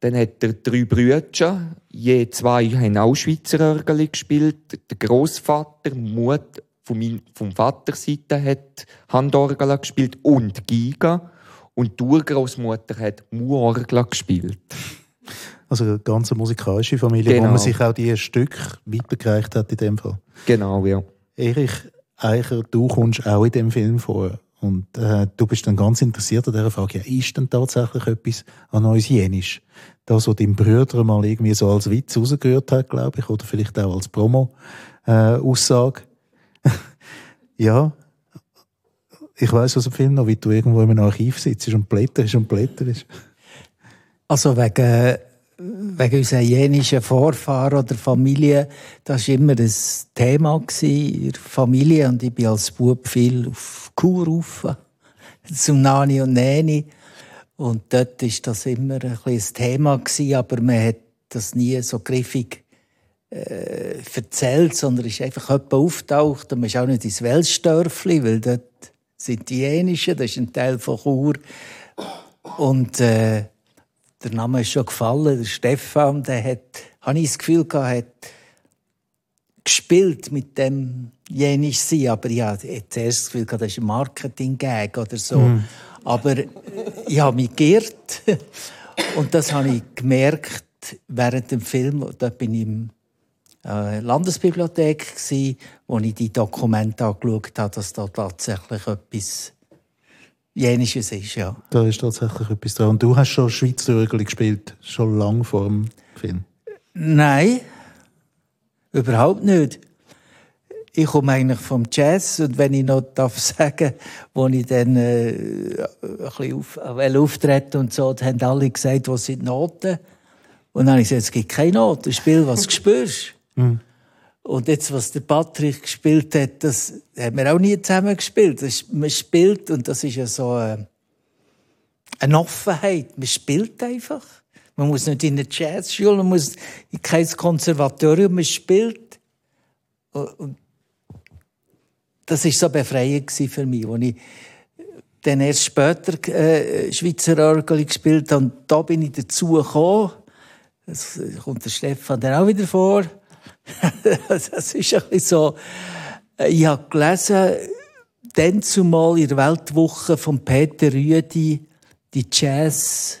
Dann hat er drei Brüder, je zwei haben auch Schweizer Örgeli gespielt. Der Großvater, Mut von mein, vom Vaterseite hat Handorgel gespielt und Giga. Und die Urgroßmutter hat Muorgel gespielt. Also eine ganz musikalische Familie, wo Genau. man sich auch die Stück weitergereicht hat in dem Fall. Genau, ja. Erich Eicher, du kommst auch in dem Film vor. Und äh, du bist dann ganz interessiert an dieser Frage, ja, ist denn tatsächlich etwas an uns Jenisch? Das, was dein Bruder mal irgendwie so als Witz rausgehört hat, glaube ich, oder vielleicht auch als Promo-Aussage. ja, ich weiß aus dem Film noch, wie du irgendwo in einem Archiv sitzt und blätterst und blätterst. Also wegen, wegen unserer jenischen Vorfahren oder Familie, das war immer das Thema in der Familie. Und ich bin als Bub viel auf Kur rauf, zum Nani und Näni. Und dort war das immer ein, bisschen ein Thema aber man hat das nie so griffig äh, erzählt, sondern ist einfach jemand auftaucht und man ist auch nicht ins Welsdörfli, weil dort sind die Jenischen, das ist ein Teil von Chur. Und äh, der Name ist schon gefallen, der Stefan, der hat, habe ich das Gefühl gehabt, hat gespielt mit dem jenisch sein, aber ich hatte zuerst das Gefühl, das ist ein Marketing-Gag oder so. Mm. Aber ich habe mich geirrt und das habe ich gemerkt während dem Film. Da bin ich im äh, Landesbibliothek gsi, wo ich die Dokumente angeschaut habe, dass da tatsächlich etwas Jenisches ist, ja. Da ist tatsächlich etwas dran. Und du hast schon Schweizer Rögel gespielt, schon lange vor dem Film? Nein, überhaupt nicht. Ich komme eigentlich vom Jazz und wenn ich noch darf sagen, wo ich dann äh, ein bisschen auf, auftreten und so, dann haben alle gesagt, was sind Noten? Und dann habe ich gesagt, es gibt keine Noten, spiel, was du spürst. Mhm. Und jetzt, was der Patrick gespielt hat, das haben wir auch nie zusammen gespielt. Ist, man spielt, und das ist ja so eine, eine Offenheit. Man spielt einfach. Man muss nicht in eine Jazzschule, man muss in kein Konservatorium, man spielt. Und das war so befreiend für mich, als ich dann erst später äh, Schweizer Orgel gespielt habe. Und da bin ich dazu gekommen. Das kommt der Stefan dann auch wieder vor. das ist ein bisschen so. Ich habe gelesen, dann zumal in der Weltwoche von Peter Rüdi die Jazz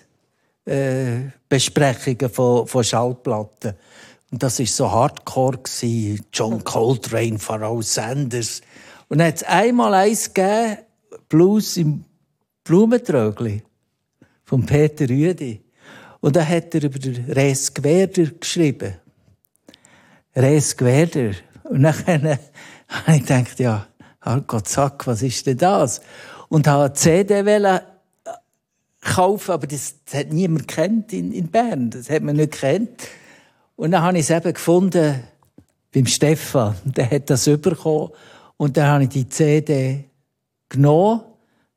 äh, von, von Schallplatten. Und das ist so Hardcore gewesen. John Coltrane, Pharrell Sanders. Und dann hat es einmal eins gegeben, Blues im Blumentrögli von Peter Rüdi. Und da hat er über den Res Gwerder geschrieben. Res Gwerder. Und dann habe ich gedacht, ja, Gott Sack, was ist denn das? Und habe eine CD äh, kaufen, aber das, das hat niemand kennt in, in Bern. Das hat man nicht kennt. Und dann habe ich es eben gefunden beim Stefan. Der hat das bekommen. Und dann habe ich die CD genommen,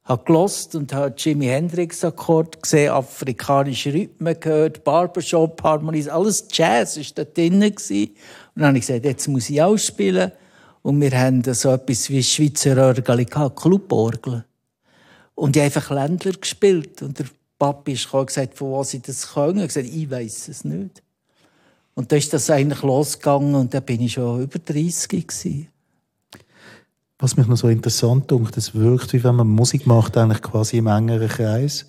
habe gelost und habe Jimi Hendrix Akkord gesehen, afrikanische Rhythmen gehört, Barbershop, Harmonies, alles Jazz ist da drinnen. Und dann habe ich gesagt, jetzt muss ich ausspielen. Und wir haben so etwas wie Schweizer Orgel Cluborgel. Und ich habe einfach Ländler gespielt. Und der Papi ist gekommen gesagt, von was ich das kann. Ich gesagt, ich weiß es nicht. Und da ist das eigentlich losgegangen und da bin ich schon über 30 gewesen. Was mich noch so interessant dunkt, es wirkt, wie wenn man Musik macht, eigentlich quasi im engeren Kreis.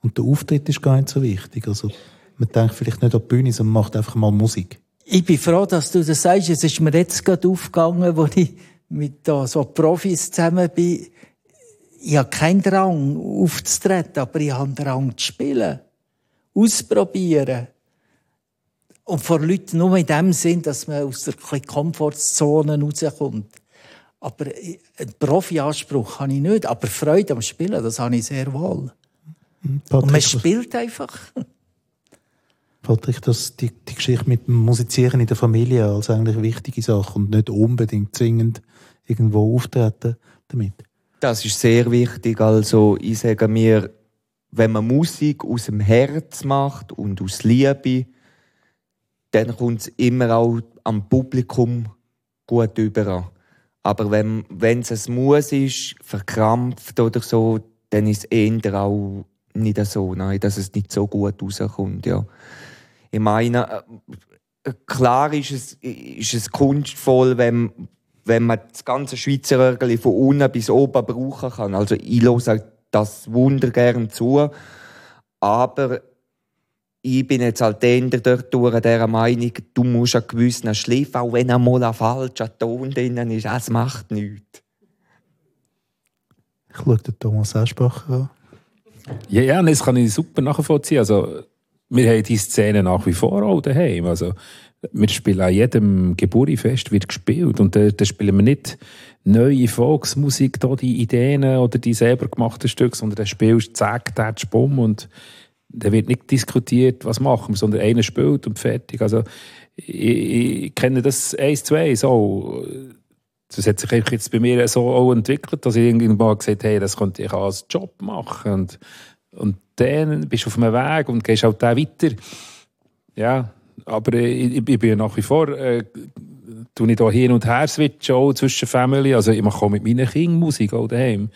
Und der Auftritt ist gar nicht so wichtig. Also, man denkt vielleicht nicht an die Bühne, sondern macht einfach mal Musik. Ich bin froh, dass du das sagst. Es ist mir jetzt gerade aufgegangen, als ich mit da so Profis zusammen bin. Ich habe keinen Drang aufzutreten, aber ich habe einen Drang zu spielen. Ausprobieren. Und vor Leuten nur in dem Sinn, dass man aus der Komfortzone rauskommt. Aber einen Profi-Anspruch habe ich nicht. Aber Freude am Spielen, das habe ich sehr wohl. Patrick, Und man spielt einfach. Patrick, dass die, die Geschichte mit dem Musizieren in der Familie als eigentlich wichtige Sache und nicht unbedingt zwingend irgendwo auftreten damit. Das ist sehr wichtig. Also, ich sage mir, wenn man Musik aus dem Herz macht und aus Liebe, dann kommt es immer auch am Publikum gut über. Aber wenn, wenn es ein Muss ist, verkrampft oder so, dann ist es eher auch nicht so, nein, dass es nicht so gut rauskommt, ja. Ich meine, äh, klar ist es, ist es kunstvoll, wenn, wenn man das ganze Schweizer Örgeli von unten bis oben brauchen kann. Also ich höre das Wunder gern zu, aber ich bin jetzt halt dort durch dieser Meinung, du musst einen gewissen Schliff, auch wenn einmal ein falscher Ton drin ist, es macht nichts. Ich schaue den Thomas Aschbacher an. Ja, ja, das kann ich super nachvollziehen. Also, wir haben diese Szene nach wie vor auch daheim. Also, wir spielen an jedem Geburtfest wird gespielt und da, da spielen wir nicht neue Volksmusik, da die Ideen oder die selber gemachten Stücke, sondern da spielst zack, tatsch, bumm und da wird nicht diskutiert, was machen wir, sondern einer spielt und fertig. Also, ich, ich kenne das eins zu eins auch. Das hat sich jetzt bei mir so auch entwickelt, dass ich irgendwann mal gesagt habe, hey, das könnte ich als Job machen. Und, und dann bist du auf einem Weg und gehst auch da weiter. Ja, aber ich, ich bin nach wie vor, äh, tue ich da hin und her switchen, auch zwischen Family. Also ich mache auch mit meinen Kindern Musik auch daheim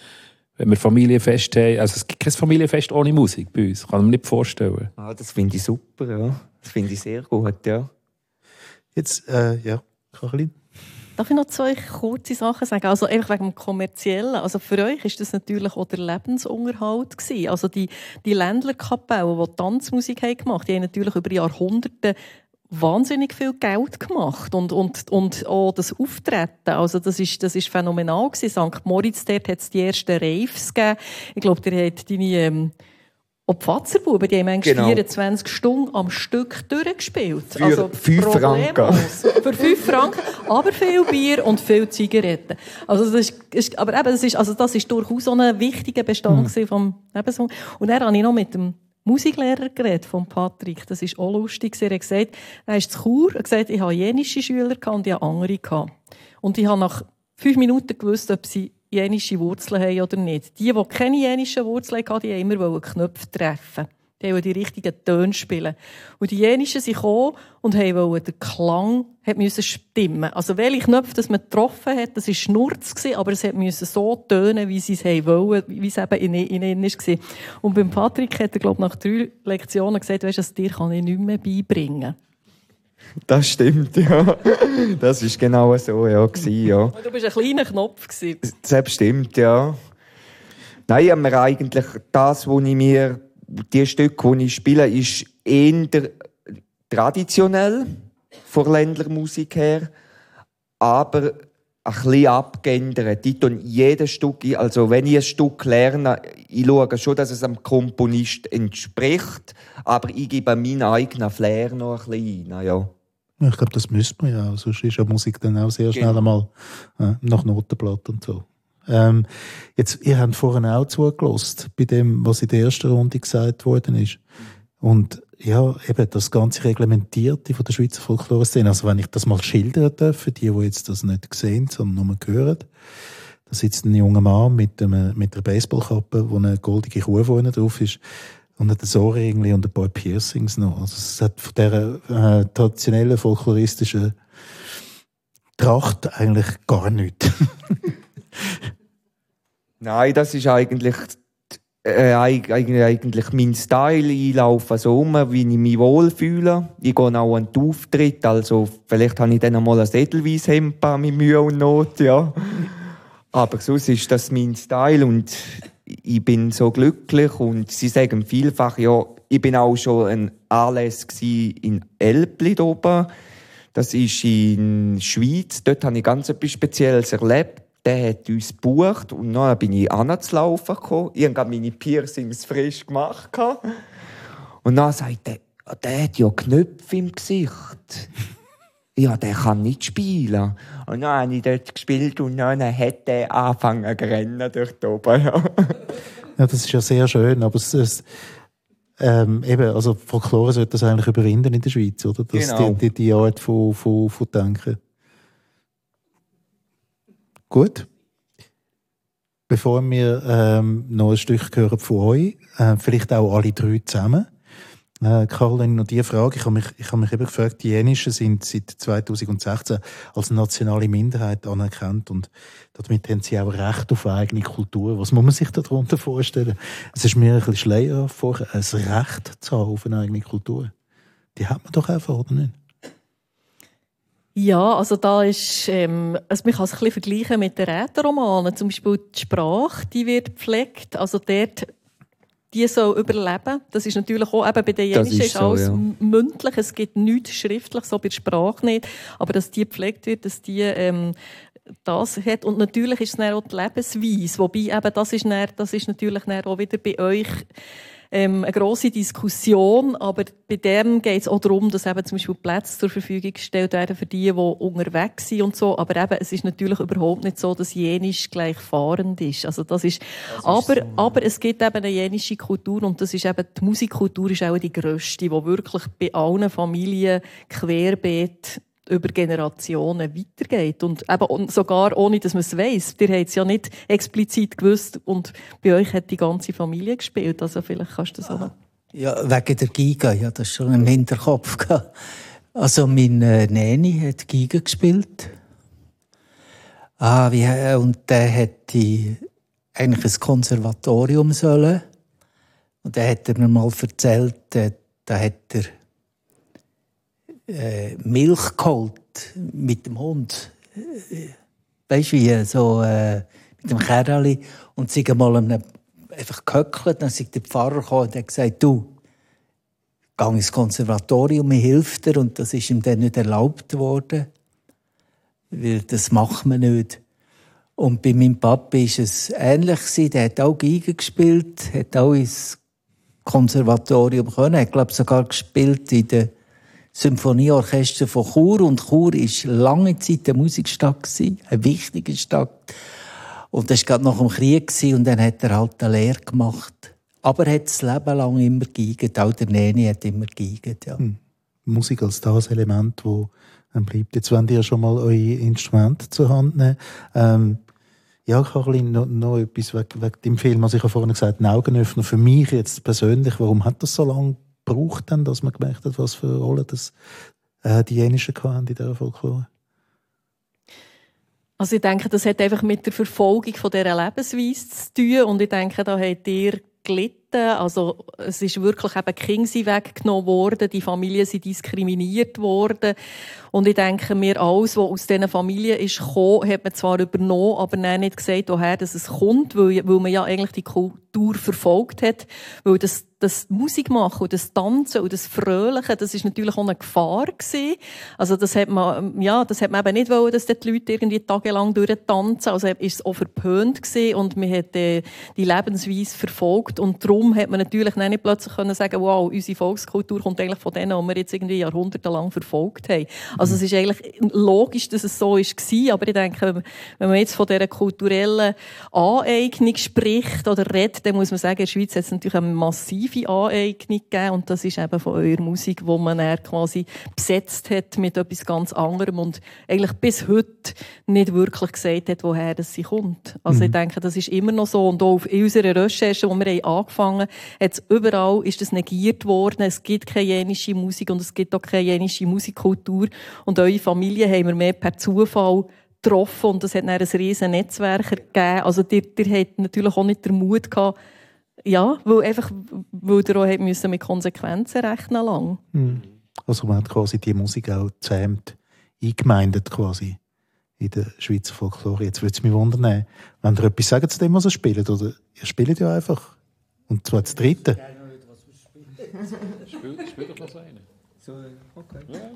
wenn wir Familienfest haben. Also es gibt kein Familienfest ohne Musik bei uns. Kann man mir nicht vorstellen. Ah, das finde ich super, ja. Das finde ich sehr gut, ja. Jetzt, äh, ja, Karin? Darf ich noch zwei kurze Sachen sagen? Also einfach wegen dem Kommerziellen. Also für euch ist das natürlich auch der Lebensunterhalt gewesen. Also die, die Ländlerkapellen, die Tanzmusik haben gemacht, die haben natürlich über Jahrhunderte wahnsinnig viel Geld gemacht und, und, und auch das Auftreten, also das ist, das ist phänomenal gewesen. St. Moritz, dort hat es die ersten Raves gegeben. Ich glaube, der hat deine, ähm, ob Pfazerbuben, die haben eigentlich genau. 24 Stunden am Stück durchgespielt. Für also 5 Franken. Für 5 Franken, aber viel Bier und viel Zigaretten. Also das ist, aber eben, das ist, also das ist durchaus so ein wichtiger Bestand mhm. vom Lebenssong. Und dann habe ich noch mit dem Musiklehrer geredet, von Patrick. Das ist auch lustig. Er hat gesagt, er ist zu Chur, er hat gesagt, ich habe jenische Schüler und ich habe andere. Und ich habe nach fünf Minuten gewusst, ob sie jenische Wurzeln haben oder nicht. Die, die keine jenischen Wurzeln hatten, die haben immer Knöpfe treffen. Die wollten die richtigen Töne spielen. Und die jenischen sind gekommen und wollten den Klang stimmen. Also welche Knöpfe man getroffen hat, das war Schnurz, aber es musste so tönen, wie sie es wollen, wie es eben in, in ihnen war. Und beim Patrick hat er, glaube ich, nach drei Lektionen gesagt, weißt, das dir kann ich nicht mehr beibringen. Das stimmt, ja. Das war genau so, ja. ja. Du bist ein kleiner Knopf. Das stimmt, ja. Nein, ich mir eigentlich das, was ich mir, die Stücke, die ich spiele, ist eher traditionell von Ländlermusik her, aber ein bisschen abgeändert. Ich tue jedes Stück, also wenn ich ein Stück lerne, ich schaue schon, dass es am Komponist entspricht, aber ich gebe meinen eigenen Flair noch ein bisschen rein, ja. Ich glaube, das müsste man ja. Sonst ist ja Musik dann auch sehr schnell genau. einmal äh, nach Notenblatt und so. Ähm, jetzt, ihr habt vorhin auch zugelassen bei dem, was in der ersten Runde gesagt worden ist. Und ja, eben das ganze Reglementierte von der Schweizer Folklore-Szene. Also wenn ich das mal schildern darf, für die, die jetzt das nicht sehen, sondern nur hören. Da sitzt ein junger Mann mit, einem, mit einer Baseballkappe, wo eine goldige Kuh vorne drauf ist und hat ein Ohrring und ein paar Piercings noch. Also es hat von dieser äh, traditionellen folkloristischen Tracht eigentlich gar nichts. Nein, das ist eigentlich, äh, eigentlich, eigentlich mein Style. Ich laufe so um, wie ich mich wohlfühle. Ich gehe auch an den Auftritt, also vielleicht habe ich dann mal ein Edelweisshemd mit Mühe und Not, ja. Aber sonst ist das mein Style und ich bin so glücklich und sie sagen vielfach, ja, ich bin auch schon ein Anlass in Elbli oben. Das ist in Schweiz. Dort habe ich ganz etwas Spezielles erlebt. Der hat uns gebucht und dann bin ich anzulaufen gekommen. Ich habe meine Piercings frisch gemacht. Und dann sagt er, der hat ja Knöpfe im Gesicht ja, der kann nicht spielen. Und dann habe ich dort gespielt und dann hat er angefangen zu rennen durch die oben. Ja. das ist ja sehr schön, aber es, es ähm, eben, also Folklore sollte das eigentlich überwinden in der Schweiz, oder? Das, genau. die, die, die Art von, von, von Denken. Gut. Bevor wir ähm, noch ein Stück hören von euch, äh, vielleicht auch alle drei zusammen. Äh, Caroline, noch die Frage. Ich habe mich, ich habe mich eben gefragt, die Jenischen sind seit 2016 als nationale Minderheit anerkannt und damit haben sie auch Recht auf eigene Kultur. Was muss man sich darunter vorstellen? Es ist mir ein bisschen schleier vorher, ein Recht zu haben auf eine eigene Kultur. Die hat man doch einfach, oder nicht? Ja, also da ist, ähm, also man kann es ein bisschen vergleichen mit den Rätoromanen. Zum Beispiel die Sprache, die wird gepflegt. Also dort die soll überleben. Das ist natürlich auch eben bei den Jenischen ist, alles ja. mündlich. Es gibt nichts schriftlich, so bei der Sprache nicht. Aber dass die gepflegt wird, dass die ähm, das hat. Und natürlich ist es dann auch die Lebensweise. Wobei eben das ist, dann, das ist natürlich dann auch wieder bei euch ähm, eine grosse Diskussion, aber bei dem geht es auch darum, dass eben zum Beispiel Plätze zur Verfügung gestellt werden für die, die unterwegs sind und so. Aber eben, es ist natürlich überhaupt nicht so, dass Jenisch gleich fahrend ist. Also das ist, das ist aber, so. aber es gibt eben eine jenische Kultur und das ist eben, die Musikkultur ist auch die grösste, die wirklich bei allen Familien querbeet über Generationen weitergeht. Und eben sogar ohne, dass man es weiss. Ihr habt es ja nicht explizit gewusst und bei euch hat die ganze Familie gespielt. Also vielleicht kannst du das auch noch. Ja, wegen der Giga, ja, das schon im Hinterkopf. Also, meine Nanny hat Giga gespielt. Ah, wie, und der hätte eigentlich ein Konservatorium sollen. Und da hat er mir mal erzählt, da hat er äh, Milch geholt mit dem Hund weißt du wie, so äh, mit dem Kerli und sie mal einem, einfach gehöckelt, dann ist der Pfarrer gekommen und hat gesagt, du, geh ins Konservatorium, mir hilft er und das ist ihm dann nicht erlaubt worden, weil das macht man nicht. Und bei meinem Papa ist es ähnlich. Der hat auch Geige gespielt, hat auch ins Konservatorium können. Ich glaube sogar gespielt in der Symphonieorchester von Chur. Und Chur ist lange Zeit eine Musikstadt eine wichtige Stadt. Und das war gerade nach dem Krieg und dann hat er halt eine Lehre gemacht. Aber er hat das Leben lang immer geigert. Auch der Neni hat immer geigert, ja. Hm. Musik als das Element, wo bleibt. Jetzt wollt ihr schon mal euer Instrument zur Hand nehmen. Ähm, ja, Caroline, noch, noch etwas wegen, wegen dem Film. Also ich habe vorhin gesagt, ein Augenöffner für mich jetzt persönlich. Warum hat das so lange gebraucht, denn, dass man gemerkt hat, was für Rolle das, äh, die Jenischen hatten in dieser Folklore? Also ich denke, das hat einfach mit der Verfolgung von dieser Lebensweise zu tun. Und ich denke, da habt ihr gelitten. Also es ist wirklich eben Kinder weggenommen worden, die Familien sind diskriminiert worden. Und ich denke, mir alles, was aus diesen Familien ist gekommen, hat man zwar übernommen, aber nicht gesagt, woher dass es kommt, weil, weil man ja eigentlich die Kultur verfolgt hat. Weil das, das Musik machen und das Tanzen und das Fröhliche, das ist natürlich auch eine Gefahr gewesen. Also das hat man, ja, das hat man eben nicht wollen, dass die Leute irgendwie tagelang durchtanzen. Also ist es auch verpönt gewesen und man hat äh, die Lebensweise verfolgt und darum hat man natürlich nicht plötzlich können sagen, wow, unsere Volkskultur kommt eigentlich von denen, die wir jetzt irgendwie jahrhundertelang verfolgt haben. Also es ist eigentlich logisch, dass es so war, aber ich denke, wenn man jetzt von dieser kulturellen Aneignung spricht oder redet, dann muss man sagen, in der Schweiz hat es natürlich eine massive Aneignung gegeben und das ist eben von eurer Musik, wo man dann quasi besetzt hat mit etwas ganz anderem und eigentlich bis heute nicht wirklich gesagt hat, woher das sie kommt. Also mhm. ich denke, das ist immer noch so und auch in unserer Recherche, wo wir haben angefangen hat überall ist das negiert worden, es gibt keine jenische Musik und es gibt auch keine jenische Musikkultur und eure Familie haben wir mehr per Zufall getroffen und es hat dann ein riesen Netzwerk gegeben. Also ihr, ihr habt natürlich auch nicht den Mut gehabt, ja, weil einfach, weil ihr auch müssen mit Konsequenzen rechnen lang. Mhm. Also man hat quasi die Musik auch zähmt eingemeindet quasi in der Schweizer Folklore. Jetzt würde es mich wundern, wenn ihr etwas sagen zu dem, was ihr spielt, oder ihr spielt ja einfach. Und zwar das dritte. Spiel, spiel doch noch eine. So, okay. Ja.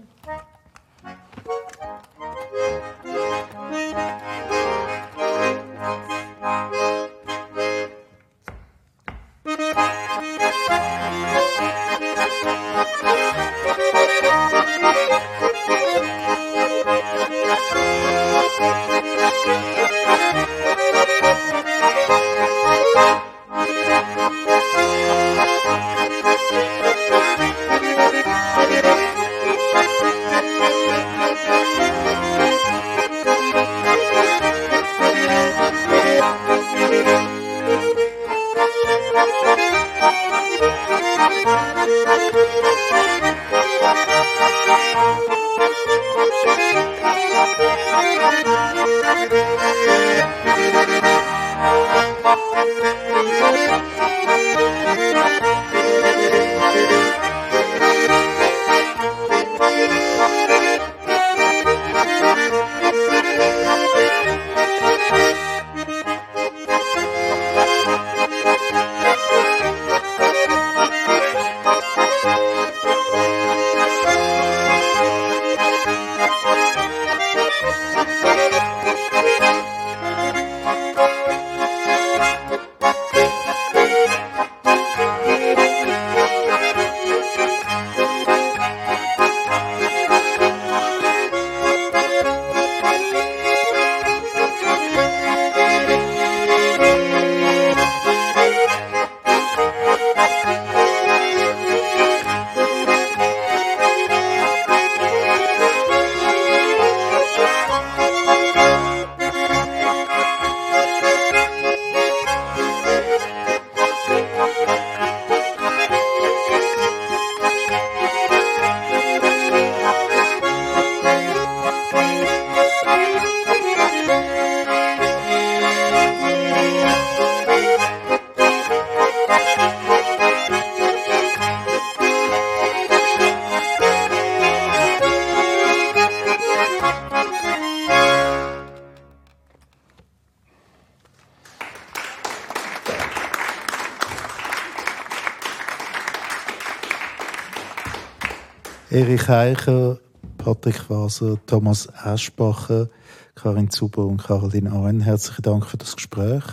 Eicher, Patrick Waser, Thomas Aschbacher, Karin Zuber und Caroline Auen. Herzlichen Dank für das Gespräch.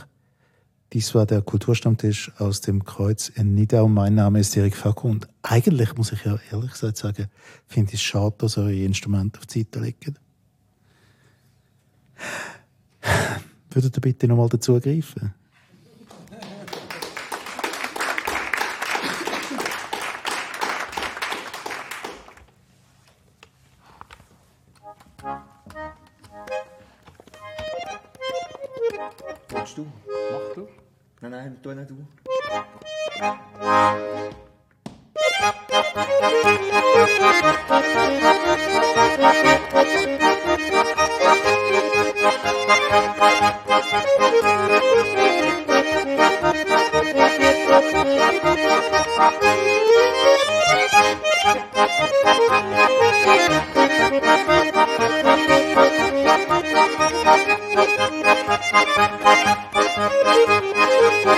Dies war der Kulturstammtisch aus dem Kreuz in Nidau. Mein Name ist Erik Facko und eigentlich muss ich ja ehrlich gesagt sagen, finde ich es schade, dass eure Instrumente auf die Seite liegen. Würdet ihr bitte nochmal dazu greifen? Nein, nein, tu nicht du. Thank you. Thank you.